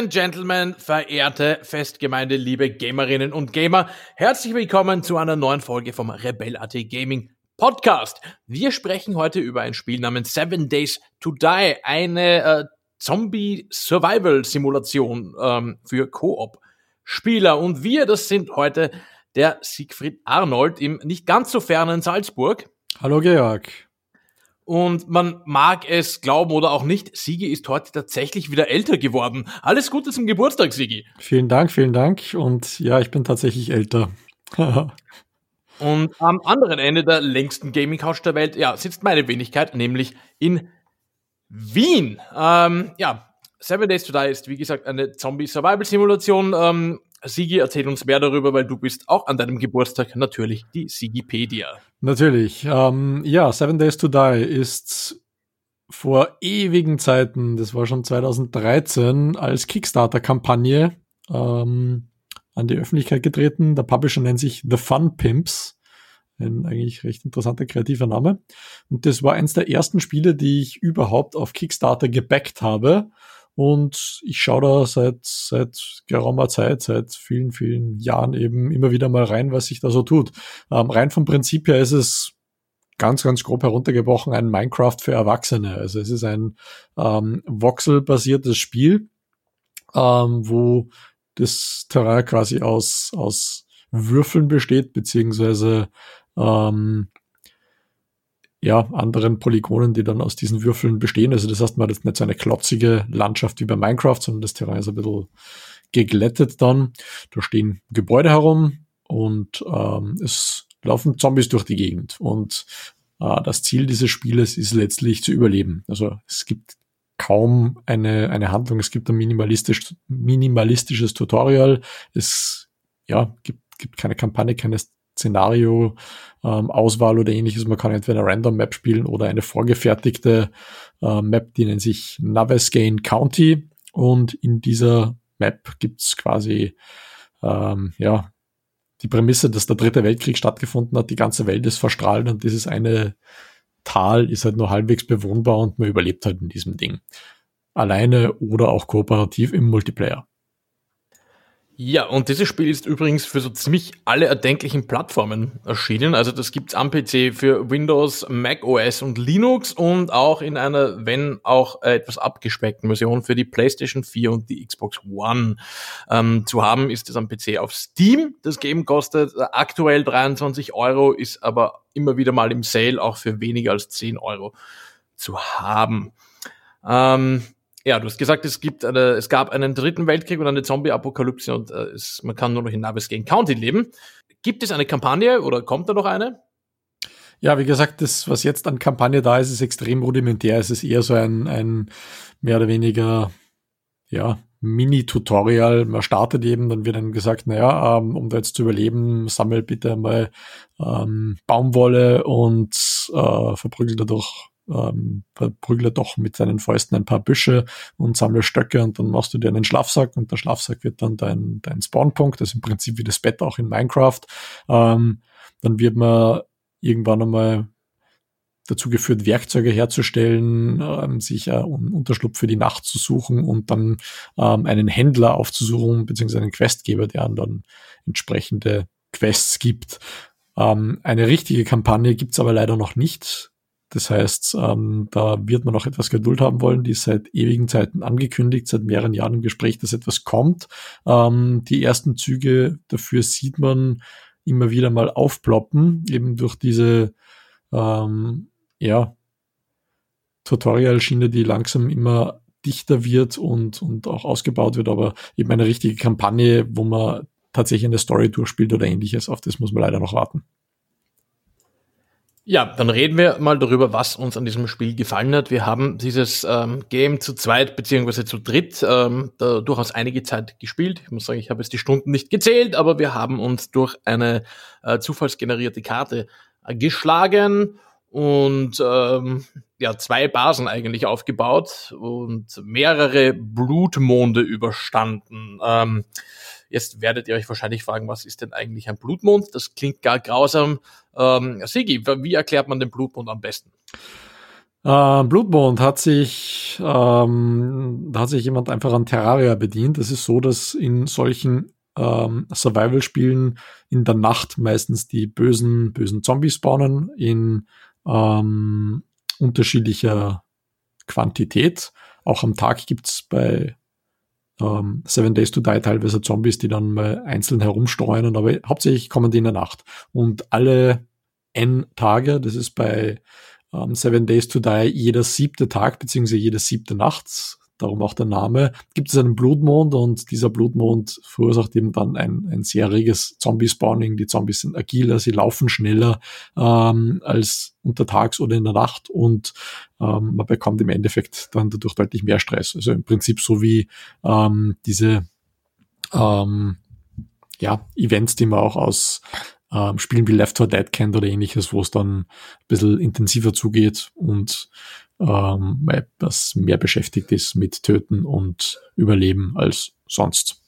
And Gentlemen, verehrte Festgemeinde, liebe Gamerinnen und Gamer, herzlich willkommen zu einer neuen Folge vom Rebel.at Gaming Podcast. Wir sprechen heute über ein Spiel namens Seven Days to Die, eine äh, Zombie-Survival-Simulation ähm, für Koop-Spieler. Und wir, das sind heute der Siegfried Arnold im nicht ganz so fernen Salzburg. Hallo Georg. Und man mag es glauben oder auch nicht, Sigi ist heute tatsächlich wieder älter geworden. Alles Gute zum Geburtstag, Sigi. Vielen Dank, vielen Dank. Und ja, ich bin tatsächlich älter. Und am anderen Ende der längsten Gaming-Couch der Welt, ja, sitzt meine Wenigkeit, nämlich in Wien. Ähm, ja, Seven Days to Die ist, wie gesagt, eine Zombie-Survival-Simulation. Ähm, Sigi, erzähl uns mehr darüber, weil du bist auch an deinem Geburtstag natürlich die Sigipedia. Natürlich. Ähm, ja, Seven Days to Die ist vor ewigen Zeiten, das war schon 2013, als Kickstarter-Kampagne ähm, an die Öffentlichkeit getreten. Der Publisher nennt sich The Fun Pimps. Ein eigentlich recht interessanter kreativer Name. Und das war eins der ersten Spiele, die ich überhaupt auf Kickstarter gebackt habe. Und ich schaue da seit, seit geraumer Zeit, seit vielen, vielen Jahren eben immer wieder mal rein, was sich da so tut. Ähm, rein vom Prinzip her ist es ganz, ganz grob heruntergebrochen ein Minecraft für Erwachsene. Also es ist ein ähm, Voxel-basiertes Spiel, ähm, wo das Terrain quasi aus, aus Würfeln besteht, beziehungsweise ähm, ja, anderen Polygonen, die dann aus diesen Würfeln bestehen. Also das heißt, man hat jetzt nicht so eine klotzige Landschaft wie bei Minecraft, sondern das Terrain ist ein bisschen geglättet dann. Da stehen Gebäude herum und ähm, es laufen Zombies durch die Gegend. Und äh, das Ziel dieses Spieles ist letztlich zu überleben. Also es gibt kaum eine, eine Handlung, es gibt ein minimalistisch, minimalistisches Tutorial, es ja, gibt, gibt keine Kampagne, keine Szenario, ähm, Auswahl oder ähnliches. Man kann entweder eine Random Map spielen oder eine vorgefertigte äh, Map, die nennt sich Navascane County. Und in dieser Map gibt's quasi ähm, ja die Prämisse, dass der dritte Weltkrieg stattgefunden hat, die ganze Welt ist verstrahlt und dieses eine Tal ist halt nur halbwegs bewohnbar und man überlebt halt in diesem Ding. Alleine oder auch kooperativ im Multiplayer. Ja, und dieses Spiel ist übrigens für so ziemlich alle erdenklichen Plattformen erschienen. Also das gibt's am PC für Windows, Mac OS und Linux und auch in einer, wenn auch äh, etwas abgespeckten Version für die PlayStation 4 und die Xbox One. Ähm, zu haben ist es am PC auf Steam. Das Game kostet äh, aktuell 23 Euro, ist aber immer wieder mal im Sale auch für weniger als 10 Euro zu haben. Ähm, ja, du hast gesagt, es gibt eine, es gab einen dritten Weltkrieg und eine Zombie-Apokalypse und äh, es, man kann nur noch in Navascane County leben. Gibt es eine Kampagne oder kommt da noch eine? Ja, wie gesagt, das, was jetzt an Kampagne da ist, ist extrem rudimentär. Es ist eher so ein, ein mehr oder weniger, ja, Mini-Tutorial. Man startet eben, dann wird dann gesagt, naja, ähm, um da jetzt zu überleben, sammel bitte mal ähm, Baumwolle und äh, verprügel dadurch ähm, verprügle doch mit seinen Fäusten ein paar Büsche und sammle Stöcke und dann machst du dir einen Schlafsack und der Schlafsack wird dann dein, dein Spawnpunkt, das ist im Prinzip wie das Bett auch in Minecraft. Ähm, dann wird man irgendwann einmal dazu geführt, Werkzeuge herzustellen, ähm, sich einen Unterschlupf für die Nacht zu suchen und dann ähm, einen Händler aufzusuchen, beziehungsweise einen Questgeber, der dann entsprechende Quests gibt. Ähm, eine richtige Kampagne gibt's aber leider noch nicht. Das heißt, ähm, da wird man noch etwas Geduld haben wollen. Die ist seit ewigen Zeiten angekündigt, seit mehreren Jahren im Gespräch, dass etwas kommt. Ähm, die ersten Züge dafür sieht man immer wieder mal aufploppen, eben durch diese ähm, ja, Tutorial-Schiene, die langsam immer dichter wird und, und auch ausgebaut wird, aber eben eine richtige Kampagne, wo man tatsächlich eine Story durchspielt oder ähnliches, auf das muss man leider noch warten. Ja, dann reden wir mal darüber, was uns an diesem Spiel gefallen hat. Wir haben dieses ähm, Game zu zweit beziehungsweise zu dritt ähm, durchaus einige Zeit gespielt. Ich muss sagen, ich habe jetzt die Stunden nicht gezählt, aber wir haben uns durch eine äh, zufallsgenerierte Karte äh, geschlagen und ähm, ja zwei Basen eigentlich aufgebaut und mehrere Blutmonde überstanden. Ähm, Jetzt werdet ihr euch wahrscheinlich fragen, was ist denn eigentlich ein Blutmond? Das klingt gar grausam. Ähm, Sigi, wie erklärt man den Blutmond am besten? Äh, Blutmond hat sich, ähm, da hat sich jemand einfach an Terraria bedient. Es ist so, dass in solchen ähm, Survival-Spielen in der Nacht meistens die bösen, bösen Zombies spawnen in ähm, unterschiedlicher Quantität. Auch am Tag gibt's bei ähm, Seven Days to Die teilweise Zombies, die dann mal einzeln herumstreuen, aber hauptsächlich kommen die in der Nacht. Und alle N Tage, das ist bei ähm, Seven Days to Die jeder siebte Tag, beziehungsweise jede siebte Nacht, darum auch der Name, gibt es einen Blutmond und dieser Blutmond verursacht eben dann ein, ein sehr reges Zombie-Spawning. Die Zombies sind agiler, sie laufen schneller ähm, als untertags oder in der Nacht und ähm, man bekommt im Endeffekt dann dadurch deutlich mehr Stress. Also im Prinzip so wie ähm, diese ähm, ja, Events, die man auch aus ähm, Spielen wie Left 4 Dead kennt oder ähnliches, wo es dann ein bisschen intensiver zugeht und ähm, etwas mehr beschäftigt ist mit Töten und Überleben als sonst.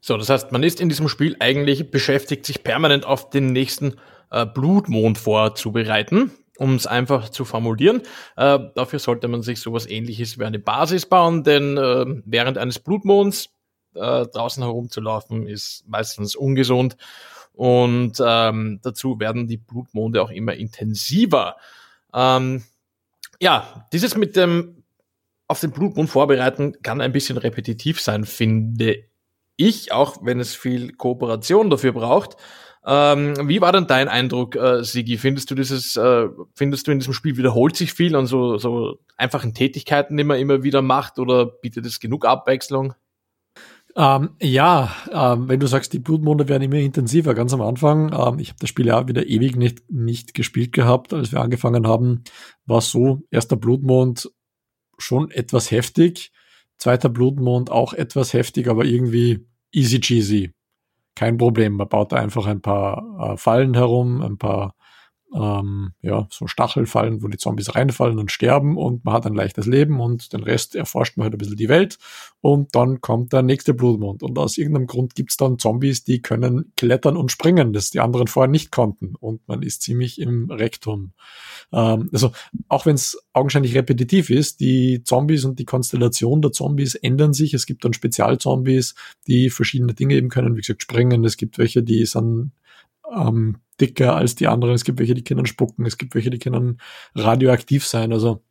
So, das heißt, man ist in diesem Spiel eigentlich beschäftigt, sich permanent auf den nächsten äh, Blutmond vorzubereiten, um es einfach zu formulieren. Äh, dafür sollte man sich sowas ähnliches wie eine Basis bauen, denn äh, während eines Blutmonds äh, draußen herumzulaufen ist meistens ungesund und ähm, dazu werden die Blutmonde auch immer intensiver. Ähm, ja, dieses mit dem auf den Blutmond vorbereiten kann ein bisschen repetitiv sein, finde ich, auch wenn es viel Kooperation dafür braucht. Ähm, wie war denn dein Eindruck, äh, Sigi? Findest du dieses, äh, findest du in diesem Spiel wiederholt sich viel an so, so einfachen Tätigkeiten, die man immer wieder macht, oder bietet es genug Abwechslung? Ähm, ja, ähm, wenn du sagst, die Blutmonde werden immer intensiver, ganz am Anfang, ähm, ich habe das Spiel ja wieder ewig nicht, nicht gespielt gehabt, als wir angefangen haben, war so, erster Blutmond schon etwas heftig, zweiter Blutmond auch etwas heftig, aber irgendwie easy cheesy. Kein Problem, man baut da einfach ein paar äh, Fallen herum, ein paar ähm, ja, so Stachelfallen, wo die Zombies reinfallen und sterben und man hat ein leichtes Leben und den Rest erforscht man halt ein bisschen die Welt und dann kommt der nächste Blutmond und aus irgendeinem Grund gibt's dann Zombies, die können klettern und springen, das die anderen vorher nicht konnten und man ist ziemlich im Rektum. Ähm, also auch wenn es augenscheinlich repetitiv ist, die Zombies und die Konstellation der Zombies ändern sich. Es gibt dann Spezialzombies, die verschiedene Dinge eben können, wie gesagt, springen. Es gibt welche, die sind ähm, dicker als die anderen. Es gibt welche, die können spucken. Es gibt welche, die können radioaktiv sein. Also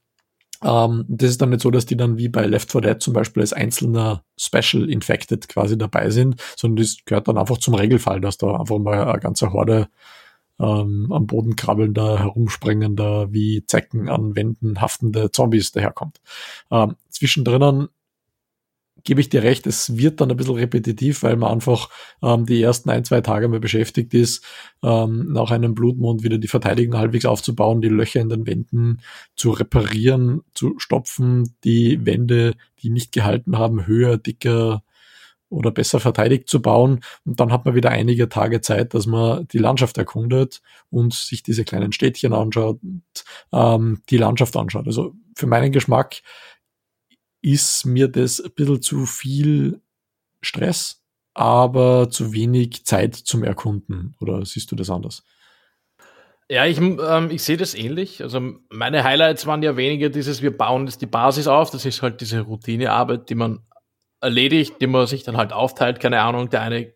ähm, das ist dann nicht so, dass die dann wie bei Left 4 Dead zum Beispiel als einzelner Special Infected quasi dabei sind, sondern das gehört dann einfach zum Regelfall, dass da einfach mal eine ganze Horde ähm, am Boden krabbelnder, herumspringender, wie Zecken an Wänden haftende Zombies daherkommt. Ähm, zwischendrin gebe ich dir recht, es wird dann ein bisschen repetitiv, weil man einfach ähm, die ersten ein, zwei Tage mal beschäftigt ist, ähm, nach einem Blutmond wieder die Verteidigung halbwegs aufzubauen, die Löcher in den Wänden zu reparieren, zu stopfen, die Wände, die nicht gehalten haben, höher, dicker oder besser verteidigt zu bauen. Und dann hat man wieder einige Tage Zeit, dass man die Landschaft erkundet und sich diese kleinen Städtchen anschaut ähm, die Landschaft anschaut. Also für meinen Geschmack ist mir das ein bisschen zu viel Stress, aber zu wenig Zeit zum Erkunden. Oder siehst du das anders? Ja, ich, ähm, ich sehe das ähnlich. Also meine Highlights waren ja weniger dieses, wir bauen jetzt die Basis auf. Das ist halt diese Routinearbeit, die man erledigt, die man sich dann halt aufteilt. Keine Ahnung, der eine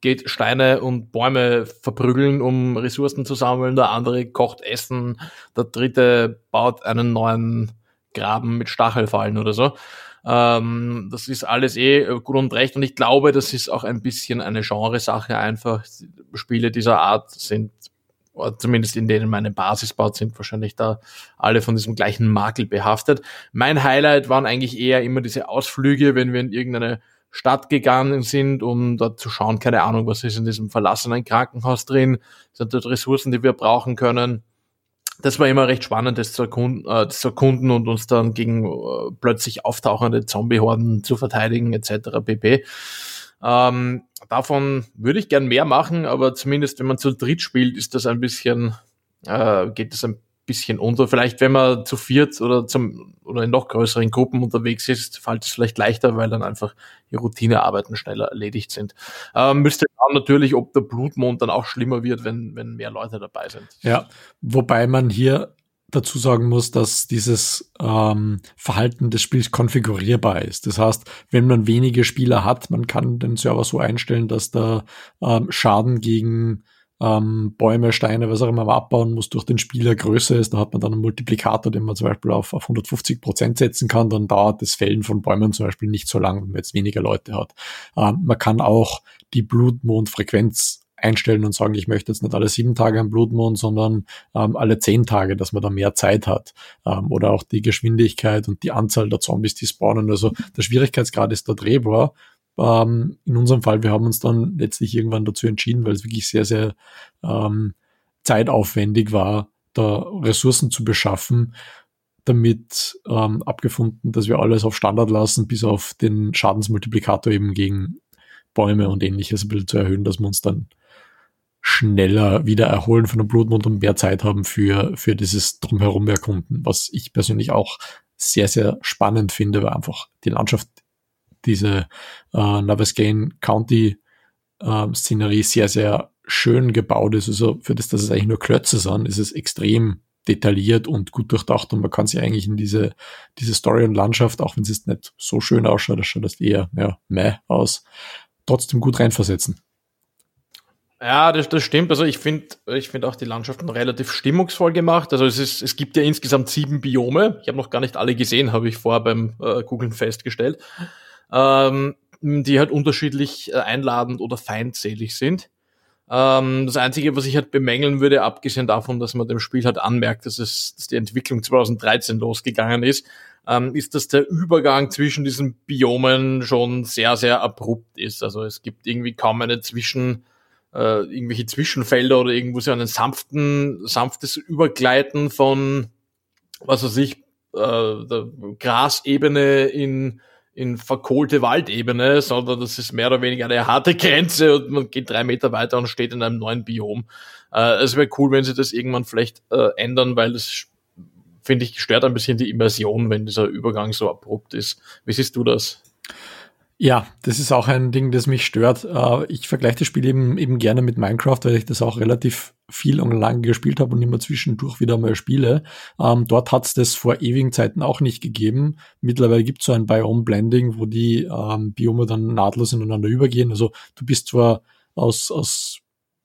geht Steine und Bäume verprügeln, um Ressourcen zu sammeln, der andere kocht Essen, der dritte baut einen neuen Graben mit Stachelfallen oder so. Ähm, das ist alles eh gut und recht und ich glaube, das ist auch ein bisschen eine Genresache einfach. Spiele dieser Art sind, zumindest in denen meine Basis baut, sind wahrscheinlich da alle von diesem gleichen Makel behaftet. Mein Highlight waren eigentlich eher immer diese Ausflüge, wenn wir in irgendeine Stadt gegangen sind, um dort zu schauen, keine Ahnung, was ist in diesem verlassenen Krankenhaus drin, sind dort Ressourcen, die wir brauchen können das war immer recht spannend, das zu erkunden, äh, zu erkunden und uns dann gegen äh, plötzlich auftauchende Zombie-Horden zu verteidigen, etc. pp. Ähm, davon würde ich gern mehr machen, aber zumindest wenn man zu dritt spielt, ist das ein bisschen, äh, geht das ein bisschen unter. Vielleicht, wenn man zu viert oder zum oder in noch größeren Gruppen unterwegs ist, fällt es vielleicht leichter, weil dann einfach die Routinearbeiten schneller erledigt sind. Ähm, müsste schauen natürlich, ob der Blutmond dann auch schlimmer wird, wenn, wenn mehr Leute dabei sind. Ja, wobei man hier dazu sagen muss, dass dieses ähm, Verhalten des Spiels konfigurierbar ist. Das heißt, wenn man wenige Spieler hat, man kann den Server so einstellen, dass der ähm, Schaden gegen ähm, Bäume, Steine, was auch immer man abbauen muss, durch den Spieler größer ist. Da hat man dann einen Multiplikator, den man zum Beispiel auf, auf 150 Prozent setzen kann. Dann dauert das Fällen von Bäumen zum Beispiel nicht so lang, wenn man jetzt weniger Leute hat. Ähm, man kann auch die Blutmondfrequenz einstellen und sagen, ich möchte jetzt nicht alle sieben Tage am Blutmond, sondern ähm, alle zehn Tage, dass man da mehr Zeit hat. Ähm, oder auch die Geschwindigkeit und die Anzahl der Zombies, die spawnen. Also der Schwierigkeitsgrad ist da drehbar. Ähm, in unserem Fall, wir haben uns dann letztlich irgendwann dazu entschieden, weil es wirklich sehr, sehr ähm, zeitaufwendig war, da Ressourcen zu beschaffen, damit ähm, abgefunden, dass wir alles auf Standard lassen, bis auf den Schadensmultiplikator eben gegen Bäume und ähnliches ein bisschen zu erhöhen, dass wir uns dann schneller wieder erholen von dem Blutmond und mehr Zeit haben für, für dieses Drumherum erkunden, was ich persönlich auch sehr, sehr spannend finde, weil einfach die Landschaft, diese äh, Navascane County äh, Szenerie sehr, sehr schön gebaut ist. Also für das, dass es eigentlich nur Klötze sind, ist es extrem detailliert und gut durchdacht und man kann sich eigentlich in diese, diese Story und Landschaft, auch wenn es jetzt nicht so schön ausschaut, das schaut das eher, ja, meh aus, trotzdem gut reinversetzen. Ja, das, das stimmt. Also ich finde ich finde auch die Landschaften relativ stimmungsvoll gemacht. Also es, ist, es gibt ja insgesamt sieben Biome. Ich habe noch gar nicht alle gesehen, habe ich vorher beim äh, Googlen festgestellt. Ähm, die halt unterschiedlich äh, einladend oder feindselig sind. Ähm, das Einzige, was ich halt bemängeln würde, abgesehen davon, dass man dem Spiel halt anmerkt, dass, es, dass die Entwicklung 2013 losgegangen ist, ähm, ist, dass der Übergang zwischen diesen Biomen schon sehr, sehr abrupt ist. Also es gibt irgendwie kaum eine Zwischen- äh, irgendwelche Zwischenfelder oder irgendwo so einen sanften, sanftes Übergleiten von, was weiß ich, äh, der Grasebene in, in verkohlte Waldebene, sondern das ist mehr oder weniger eine harte Grenze und man geht drei Meter weiter und steht in einem neuen Biom. Äh, es wäre cool, wenn sie das irgendwann vielleicht äh, ändern, weil das finde ich stört ein bisschen die Immersion, wenn dieser Übergang so abrupt ist. Wie siehst du das? Ja, das ist auch ein Ding, das mich stört. Äh, ich vergleiche das Spiel eben, eben gerne mit Minecraft, weil ich das auch relativ viel und lange gespielt habe und immer zwischendurch wieder mal spiele. Ähm, dort hat es das vor ewigen Zeiten auch nicht gegeben. Mittlerweile gibt es so ein Biome-Blending, wo die ähm, Biome dann nahtlos ineinander übergehen. Also du bist zwar aus, aus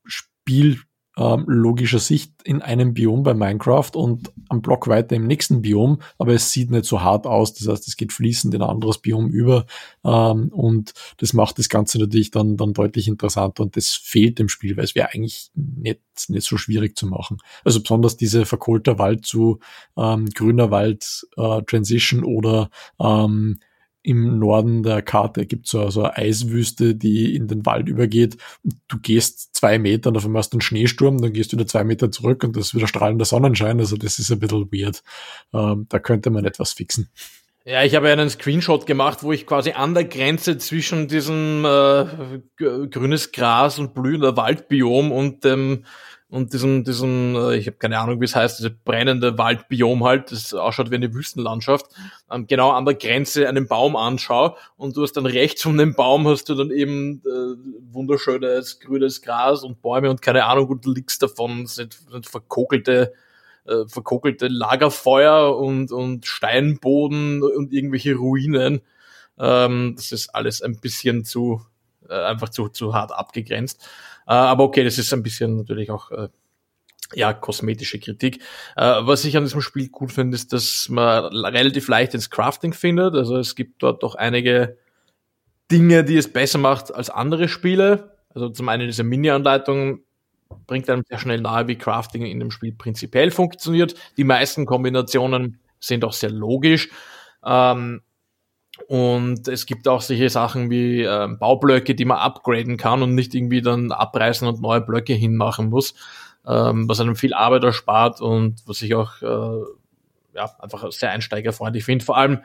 Spiel ähm, logischer Sicht in einem Biom bei Minecraft und am Block weiter im nächsten Biom, aber es sieht nicht so hart aus. Das heißt, es geht fließend in ein anderes Biom über ähm, und das macht das Ganze natürlich dann, dann deutlich interessanter und das fehlt dem Spiel, weil es wäre eigentlich nicht, nicht so schwierig zu machen. Also besonders diese verkohlter Wald zu ähm, grüner Wald äh, Transition oder ähm, im Norden der Karte gibt so, so eine Eiswüste, die in den Wald übergeht. Und du gehst zwei Meter und auf einmal hast du einen Schneesturm, dann gehst du wieder zwei Meter zurück und das ist wieder strahlender Sonnenschein. Also das ist ein bisschen weird. Ähm, da könnte man etwas fixen. Ja, ich habe einen Screenshot gemacht, wo ich quasi an der Grenze zwischen diesem äh, grünes Gras und blühender Waldbiom und dem und diesem, diesem, äh, ich habe keine Ahnung, wie es heißt, diese brennende Waldbiom halt, das ausschaut wie eine Wüstenlandschaft, ähm, genau an der Grenze einen Baum anschaue und du hast dann rechts von dem Baum hast du dann eben äh, wunderschönes grünes Gras und Bäume und keine Ahnung, und links davon sind, sind verkokelte äh, verkokelte Lagerfeuer und, und Steinboden und irgendwelche Ruinen. Ähm, das ist alles ein bisschen zu, äh, einfach zu, zu hart abgegrenzt. Äh, aber okay, das ist ein bisschen natürlich auch äh, ja, kosmetische Kritik. Äh, was ich an diesem Spiel gut finde, ist, dass man relativ leicht ins Crafting findet. Also es gibt dort doch einige Dinge, die es besser macht als andere Spiele. Also zum einen diese Mini-Anleitung bringt einem sehr schnell nahe, wie Crafting in dem Spiel prinzipiell funktioniert. Die meisten Kombinationen sind auch sehr logisch. Ähm, und es gibt auch solche Sachen wie äh, Baublöcke, die man upgraden kann und nicht irgendwie dann abreißen und neue Blöcke hinmachen muss, ähm, was einem viel Arbeit erspart und was ich auch äh, ja, einfach sehr einsteigerfreundlich finde. Vor allem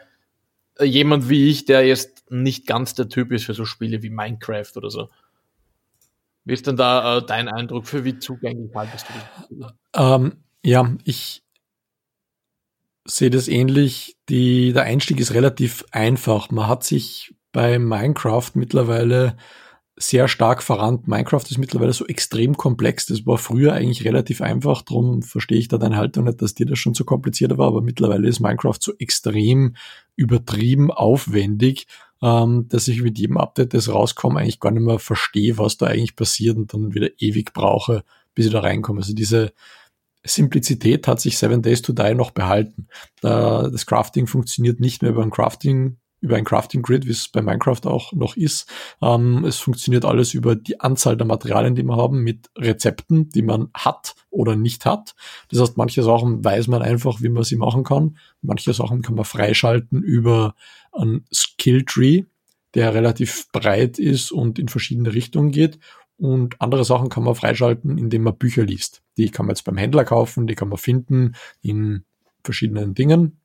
äh, jemand wie ich, der jetzt nicht ganz der Typ ist für so Spiele wie Minecraft oder so. Wie ist denn da äh, dein Eindruck für wie zugänglich haltest du das? Ähm, ja, ich sehe das ähnlich. Die, der Einstieg ist relativ einfach. Man hat sich bei Minecraft mittlerweile sehr stark verrannt. Minecraft ist mittlerweile so extrem komplex. Das war früher eigentlich relativ einfach. Darum verstehe ich da deine Haltung nicht, dass dir das schon so kompliziert war. Aber mittlerweile ist Minecraft so extrem übertrieben aufwendig, ähm, dass ich mit jedem Update, das rauskommt, eigentlich gar nicht mehr verstehe, was da eigentlich passiert und dann wieder ewig brauche, bis ich da reinkomme. Also diese Simplizität hat sich Seven Days to Die noch behalten. Da, das Crafting funktioniert nicht mehr über ein Crafting über ein Crafting Grid, wie es bei Minecraft auch noch ist. Ähm, es funktioniert alles über die Anzahl der Materialien, die wir haben, mit Rezepten, die man hat oder nicht hat. Das heißt, manche Sachen weiß man einfach, wie man sie machen kann. Manche Sachen kann man freischalten über ein Skill Tree, der relativ breit ist und in verschiedene Richtungen geht. Und andere Sachen kann man freischalten, indem man Bücher liest. Die kann man jetzt beim Händler kaufen, die kann man finden in verschiedenen Dingen.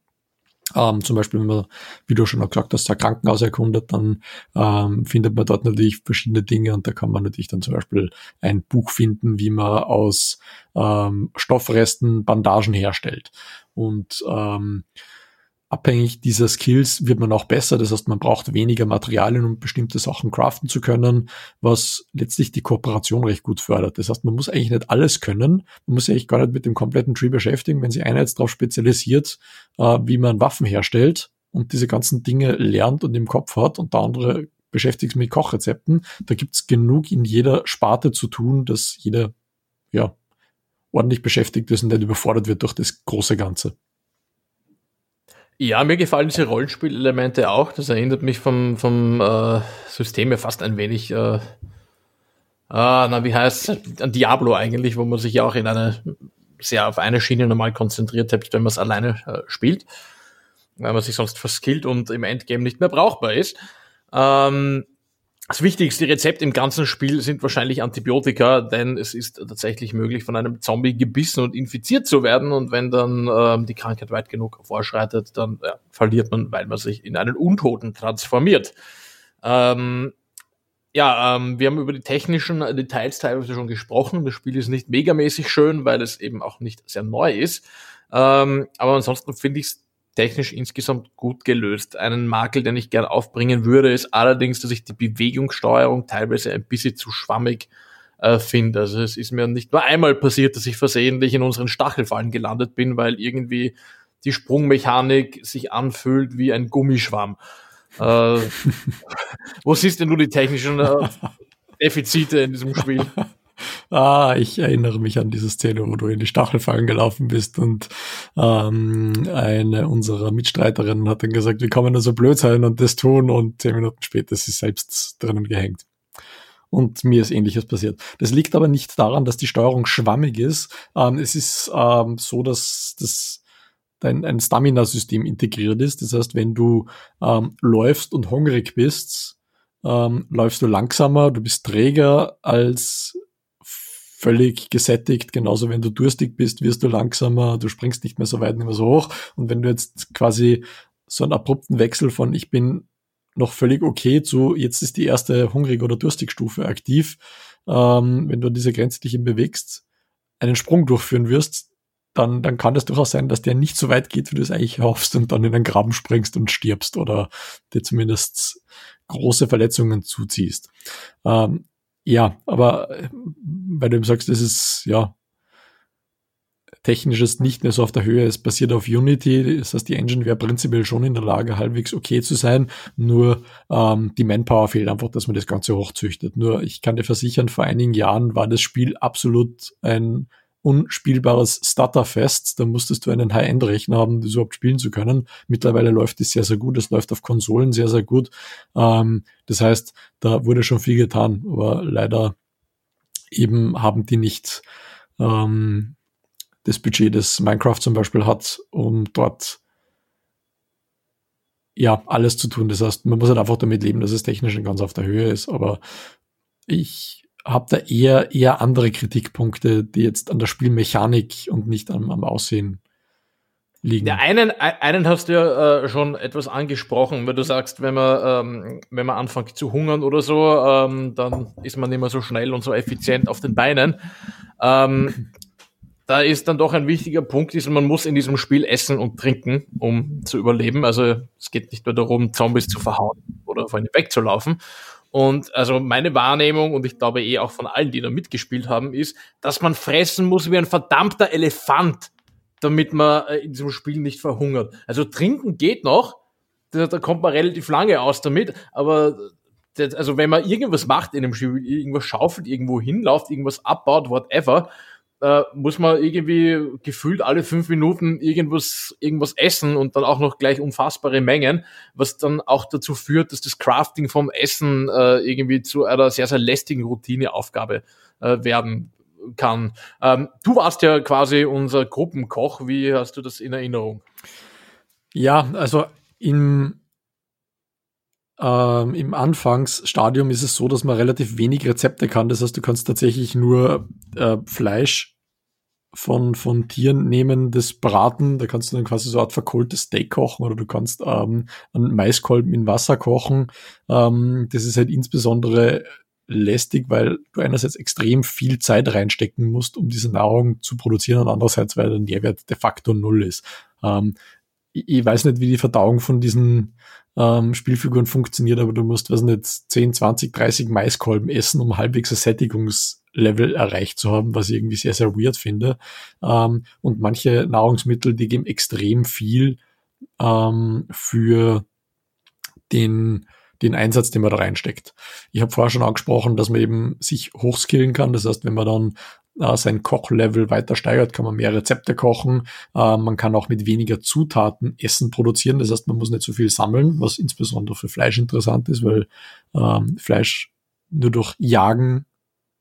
Ähm, zum Beispiel, wenn man, wie du schon auch gesagt hast, ein Krankenhaus erkundet, dann ähm, findet man dort natürlich verschiedene Dinge und da kann man natürlich dann zum Beispiel ein Buch finden, wie man aus ähm, Stoffresten Bandagen herstellt. Und ähm, abhängig dieser Skills wird man auch besser. Das heißt, man braucht weniger Materialien, um bestimmte Sachen craften zu können, was letztlich die Kooperation recht gut fördert. Das heißt, man muss eigentlich nicht alles können. Man muss sich eigentlich gar nicht mit dem kompletten Tree beschäftigen. Wenn sich einer jetzt darauf spezialisiert, äh, wie man Waffen herstellt und diese ganzen Dinge lernt und im Kopf hat und der andere beschäftigt sich mit Kochrezepten, da gibt's genug in jeder Sparte zu tun, dass jeder ja ordentlich beschäftigt ist und nicht überfordert wird durch das große Ganze. Ja, mir gefallen diese Rollenspielelemente auch. Das erinnert mich vom, vom äh, System ja fast ein wenig, äh, ah, na, wie heißt an Diablo eigentlich, wo man sich ja auch in eine sehr auf eine Schiene normal konzentriert, selbst wenn man es alleine äh, spielt, weil man sich sonst verskillt und im Endgame nicht mehr brauchbar ist. Ähm, das wichtigste Rezept im ganzen Spiel sind wahrscheinlich Antibiotika, denn es ist tatsächlich möglich, von einem Zombie gebissen und infiziert zu werden. Und wenn dann ähm, die Krankheit weit genug vorschreitet, dann ja, verliert man, weil man sich in einen Untoten transformiert. Ähm, ja, ähm, wir haben über die technischen Details teilweise schon gesprochen. Das Spiel ist nicht megamäßig schön, weil es eben auch nicht sehr neu ist. Ähm, aber ansonsten finde ich es technisch insgesamt gut gelöst. Einen Makel, den ich gern aufbringen würde, ist allerdings, dass ich die Bewegungssteuerung teilweise ein bisschen zu schwammig äh, finde. Also es ist mir nicht nur einmal passiert, dass ich versehentlich in unseren Stachelfallen gelandet bin, weil irgendwie die Sprungmechanik sich anfühlt wie ein Gummischwamm. Äh, wo siehst denn du die technischen äh, Defizite in diesem Spiel? Ah, ich erinnere mich an diese Szene, wo du in die Stachelfallen gelaufen bist und ähm, eine unserer Mitstreiterinnen hat dann gesagt, wie kann man so blöd sein und das tun und zehn Minuten später ist sie selbst drinnen gehängt. Und mir ist ähnliches passiert. Das liegt aber nicht daran, dass die Steuerung schwammig ist. Ähm, es ist ähm, so, dass das ein, ein Stamina-System integriert ist. Das heißt, wenn du ähm, läufst und hungrig bist, ähm, läufst du langsamer, du bist träger als völlig gesättigt. Genauso, wenn du durstig bist, wirst du langsamer, du springst nicht mehr so weit, nicht mehr so hoch. Und wenn du jetzt quasi so einen abrupten Wechsel von ich bin noch völlig okay zu jetzt ist die erste hungrig oder durstig Stufe aktiv, ähm, wenn du diese Grenze dich bewegst, einen Sprung durchführen wirst, dann, dann kann es durchaus sein, dass der nicht so weit geht, wie du es eigentlich hoffst und dann in einen Graben springst und stirbst oder dir zumindest große Verletzungen zuziehst. Ähm, ja, aber äh, du eben sagst, das ist ja technisches nicht mehr so auf der Höhe. Es basiert auf Unity, das heißt, die Engine wäre prinzipiell schon in der Lage, halbwegs okay zu sein. Nur ähm, die Manpower fehlt einfach, dass man das Ganze hochzüchtet. Nur ich kann dir versichern, vor einigen Jahren war das Spiel absolut ein unspielbares Stutterfest. Da musstest du einen High-End-Rechner haben, das überhaupt spielen zu können. Mittlerweile läuft es sehr, sehr gut. Es läuft auf Konsolen sehr, sehr gut. Ähm, das heißt, da wurde schon viel getan, aber leider eben haben die nicht ähm, das Budget, das Minecraft zum Beispiel hat, um dort ja alles zu tun. Das heißt, man muss halt einfach damit leben, dass es technisch ganz auf der Höhe ist. Aber ich habe da eher, eher andere Kritikpunkte, die jetzt an der Spielmechanik und nicht am, am Aussehen liegen. Ja, einen, einen hast du ja äh, schon etwas angesprochen, weil du sagst, wenn man, ähm, wenn man anfängt zu hungern oder so, ähm, dann ist man nicht mehr so schnell und so effizient auf den Beinen. Ähm, da ist dann doch ein wichtiger Punkt, ist, man muss in diesem Spiel essen und trinken, um zu überleben. Also es geht nicht nur darum, Zombies zu verhauen oder vor ihnen wegzulaufen. Und also meine Wahrnehmung und ich glaube eh auch von allen, die da mitgespielt haben, ist, dass man fressen muss wie ein verdammter Elefant, damit man äh, in diesem Spiel nicht verhungert. Also trinken geht noch, da, da kommt man relativ lange aus damit, aber das, also wenn man irgendwas macht in einem Spiel, irgendwas schaufelt, irgendwo hinläuft, irgendwas abbaut, whatever, äh, muss man irgendwie gefühlt alle fünf Minuten irgendwas, irgendwas essen und dann auch noch gleich unfassbare Mengen, was dann auch dazu führt, dass das Crafting vom Essen äh, irgendwie zu einer sehr, sehr lästigen Routineaufgabe äh, werden kann. Ähm, du warst ja quasi unser Gruppenkoch. Wie hast du das in Erinnerung? Ja, also im ähm, Im Anfangsstadium ist es so, dass man relativ wenig Rezepte kann. Das heißt, du kannst tatsächlich nur äh, Fleisch von, von Tieren nehmen, das braten. Da kannst du dann quasi so eine Art verkohltes Steak kochen oder du kannst ähm, einen Maiskolben in Wasser kochen. Ähm, das ist halt insbesondere lästig, weil du einerseits extrem viel Zeit reinstecken musst, um diese Nahrung zu produzieren und andererseits, weil der Nährwert de facto null ist. Ähm, ich, ich weiß nicht, wie die Verdauung von diesen ähm, Spielfiguren funktioniert, aber du musst, was nicht, 10, 20, 30 Maiskolben essen, um halbwegs ein Sättigungslevel erreicht zu haben, was ich irgendwie sehr, sehr weird finde. Ähm, und manche Nahrungsmittel, die geben extrem viel ähm, für den den Einsatz, den man da reinsteckt. Ich habe vorher schon angesprochen, dass man eben sich hochskillen kann. Das heißt, wenn man dann äh, sein Kochlevel weiter steigert, kann man mehr Rezepte kochen. Äh, man kann auch mit weniger Zutaten Essen produzieren. Das heißt, man muss nicht so viel sammeln, was insbesondere für Fleisch interessant ist, weil ähm, Fleisch nur durch Jagen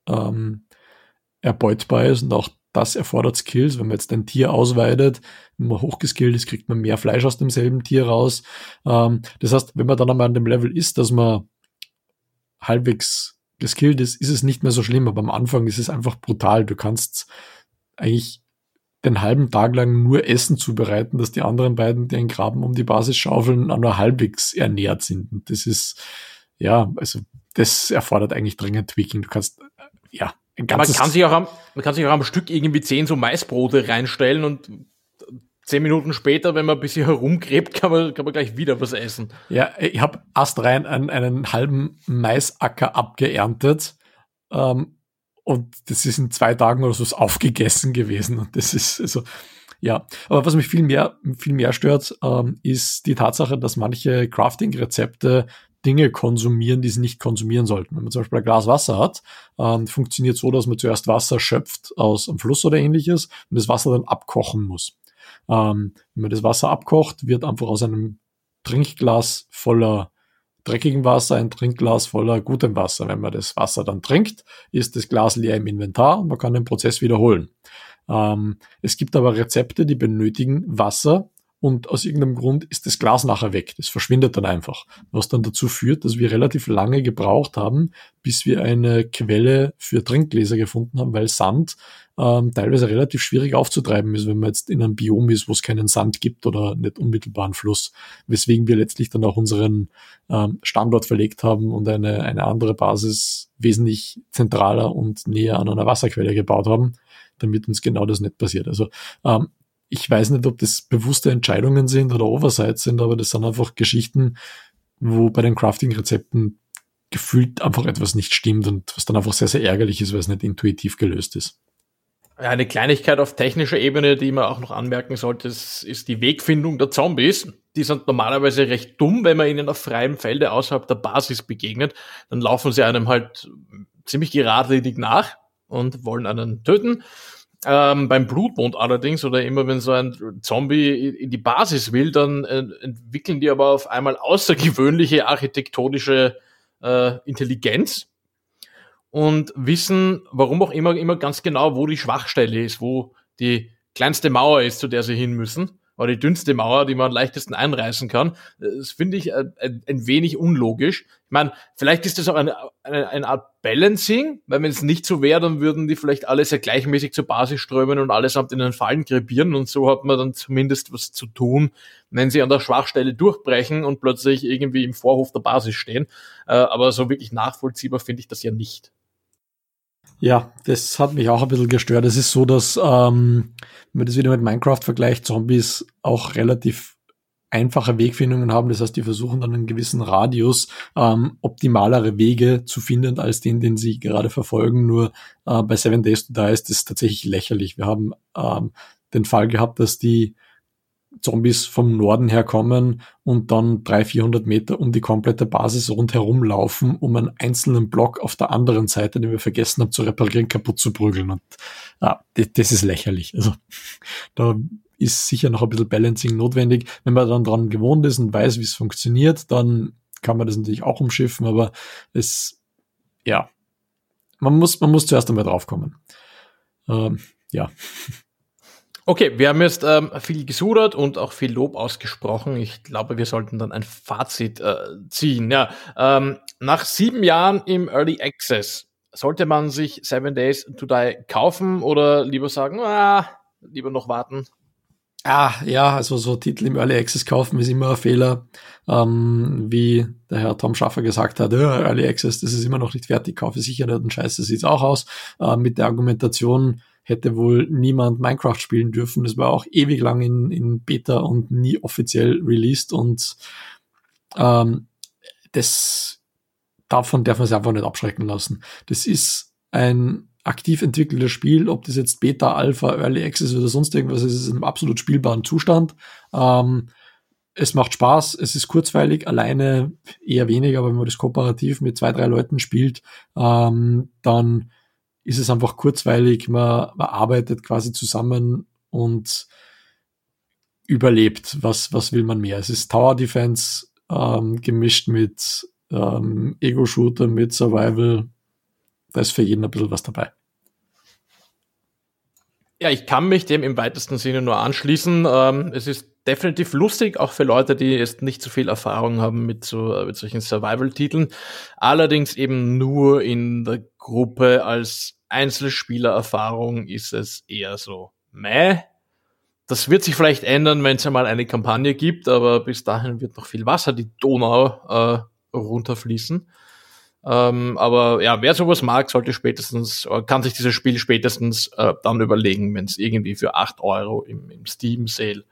ähm, erbeutbar ist und auch das erfordert Skills. Wenn man jetzt ein Tier ausweidet, wenn man hochgeskillt ist, kriegt man mehr Fleisch aus demselben Tier raus. Ähm, das heißt, wenn man dann einmal an dem Level ist, dass man halbwegs geskillt ist, ist es nicht mehr so schlimm, aber am Anfang ist es einfach brutal. Du kannst eigentlich den halben Tag lang nur Essen zubereiten, dass die anderen beiden, die einen Graben um die Basis schaufeln, auch nur halbwegs ernährt sind. Und das ist, ja, also das erfordert eigentlich dringend Tweaking. Du kannst, ja, man kann sich auch am, man kann sich auch am Stück irgendwie zehn so Maisbrote reinstellen und zehn Minuten später, wenn man ein bisschen herumgräbt, kann man, kann man gleich wieder was essen. Ja, ich habe astrein einen, einen halben Maisacker abgeerntet. Ähm, und das ist in zwei Tagen oder so aufgegessen gewesen. Und das ist, also, ja. Aber was mich viel mehr, viel mehr stört, ähm, ist die Tatsache, dass manche Crafting-Rezepte Dinge konsumieren, die sie nicht konsumieren sollten. Wenn man zum Beispiel ein Glas Wasser hat, ähm, funktioniert so, dass man zuerst Wasser schöpft aus einem Fluss oder ähnliches und das Wasser dann abkochen muss. Ähm, wenn man das Wasser abkocht, wird einfach aus einem Trinkglas voller dreckigem Wasser ein Trinkglas voller gutem Wasser. Wenn man das Wasser dann trinkt, ist das Glas leer im Inventar und man kann den Prozess wiederholen. Ähm, es gibt aber Rezepte, die benötigen Wasser, und aus irgendeinem Grund ist das Glas nachher weg. Das verschwindet dann einfach. Was dann dazu führt, dass wir relativ lange gebraucht haben, bis wir eine Quelle für Trinkgläser gefunden haben, weil Sand ähm, teilweise relativ schwierig aufzutreiben ist, wenn man jetzt in einem Biom ist, wo es keinen Sand gibt oder nicht unmittelbaren Fluss. Weswegen wir letztlich dann auch unseren ähm, Standort verlegt haben und eine, eine andere Basis wesentlich zentraler und näher an einer Wasserquelle gebaut haben, damit uns genau das nicht passiert. Also ähm, ich weiß nicht, ob das bewusste Entscheidungen sind oder Oversights sind, aber das sind einfach Geschichten, wo bei den Crafting-Rezepten gefühlt einfach etwas nicht stimmt und was dann einfach sehr, sehr ärgerlich ist, weil es nicht intuitiv gelöst ist. Eine Kleinigkeit auf technischer Ebene, die man auch noch anmerken sollte, ist, die Wegfindung der Zombies. Die sind normalerweise recht dumm, wenn man ihnen auf freiem Felde außerhalb der Basis begegnet. Dann laufen sie einem halt ziemlich geradlinig nach und wollen einen töten. Ähm, beim Blutmond allerdings, oder immer wenn so ein Zombie in die Basis will, dann äh, entwickeln die aber auf einmal außergewöhnliche architektonische äh, Intelligenz und wissen, warum auch immer, immer ganz genau, wo die Schwachstelle ist, wo die kleinste Mauer ist, zu der sie hin müssen oder die dünnste Mauer, die man am leichtesten einreißen kann. Das finde ich ein, ein, wenig unlogisch. Ich meine, vielleicht ist das auch eine, eine, eine Art Balancing, weil wenn es nicht so wäre, dann würden die vielleicht alle sehr gleichmäßig zur Basis strömen und allesamt in den Fallen krepieren und so hat man dann zumindest was zu tun, wenn sie an der Schwachstelle durchbrechen und plötzlich irgendwie im Vorhof der Basis stehen. Äh, aber so wirklich nachvollziehbar finde ich das ja nicht. Ja, das hat mich auch ein bisschen gestört. Es ist so, dass, ähm, wenn man das wieder mit Minecraft vergleicht, Zombies auch relativ einfache Wegfindungen haben. Das heißt, die versuchen dann einen gewissen Radius ähm, optimalere Wege zu finden als den, den sie gerade verfolgen. Nur äh, bei Seven Days to Die ist das tatsächlich lächerlich. Wir haben ähm, den Fall gehabt, dass die Zombies vom Norden herkommen und dann 300, 400 Meter um die komplette Basis rundherum laufen, um einen einzelnen Block auf der anderen Seite, den wir vergessen haben zu reparieren, kaputt zu prügeln. Und ja, das ist lächerlich. Also da ist sicher noch ein bisschen Balancing notwendig. Wenn man dann dran gewohnt ist und weiß, wie es funktioniert, dann kann man das natürlich auch umschiffen, aber es, ja, man muss, man muss zuerst einmal draufkommen. Ähm, ja. Okay, wir haben jetzt ähm, viel gesudert und auch viel Lob ausgesprochen. Ich glaube, wir sollten dann ein Fazit äh, ziehen. Ja, ähm, nach sieben Jahren im Early Access sollte man sich Seven Days to Die kaufen oder lieber sagen, ah, lieber noch warten? Ah, ja, also so Titel im Early Access kaufen ist immer ein Fehler. Ähm, wie der Herr Tom Schaffer gesagt hat, ja, Early Access, das ist immer noch nicht fertig, kaufe sicher nicht und scheiße sieht's auch aus. Äh, mit der Argumentation hätte wohl niemand Minecraft spielen dürfen. Das war auch ewig lang in, in Beta und nie offiziell released und ähm, das davon darf man sich einfach nicht abschrecken lassen. Das ist ein aktiv entwickeltes Spiel, ob das jetzt Beta, Alpha, Early Access oder sonst irgendwas ist, ist in einem absolut spielbaren Zustand. Ähm, es macht Spaß, es ist kurzweilig, alleine eher weniger, aber wenn man das kooperativ mit zwei, drei Leuten spielt, ähm, dann ist es einfach kurzweilig, man, man arbeitet quasi zusammen und überlebt. Was, was will man mehr? Es ist Tower Defense ähm, gemischt mit ähm, Ego-Shooter, mit Survival, da ist für jeden ein bisschen was dabei. Ja, ich kann mich dem im weitesten Sinne nur anschließen. Ähm, es ist definitiv lustig, auch für Leute, die jetzt nicht so viel Erfahrung haben mit, so, mit solchen Survival-Titeln. Allerdings eben nur in der Gruppe als Einzelspielererfahrung ist es eher so, meh. Das wird sich vielleicht ändern, wenn es einmal eine Kampagne gibt, aber bis dahin wird noch viel Wasser die Donau äh, runterfließen. Ähm, aber ja, wer sowas mag, sollte spätestens, äh, kann sich dieses Spiel spätestens äh, dann überlegen, wenn es irgendwie für acht Euro im, im Steam Sale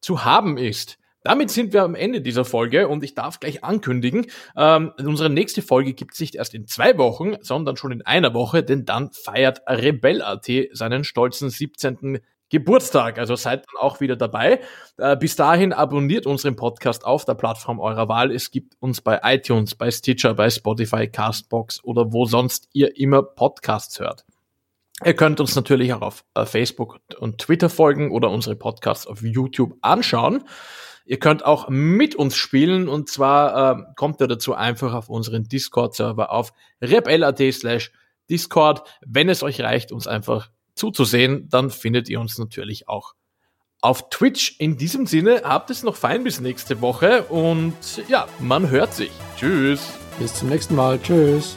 zu haben ist. Damit sind wir am Ende dieser Folge und ich darf gleich ankündigen, ähm, unsere nächste Folge gibt es nicht erst in zwei Wochen, sondern schon in einer Woche, denn dann feiert Rebell.at seinen stolzen 17. Geburtstag. Also seid dann auch wieder dabei. Äh, bis dahin abonniert unseren Podcast auf der Plattform eurer Wahl. Es gibt uns bei iTunes, bei Stitcher, bei Spotify, Castbox oder wo sonst ihr immer Podcasts hört. Ihr könnt uns natürlich auch auf äh, Facebook und Twitter folgen oder unsere Podcasts auf YouTube anschauen. Ihr könnt auch mit uns spielen und zwar äh, kommt ihr dazu einfach auf unseren Discord-Server auf rebel.at slash Discord. Wenn es euch reicht, uns einfach zuzusehen, dann findet ihr uns natürlich auch auf Twitch. In diesem Sinne, habt es noch fein bis nächste Woche und ja, man hört sich. Tschüss. Bis zum nächsten Mal. Tschüss.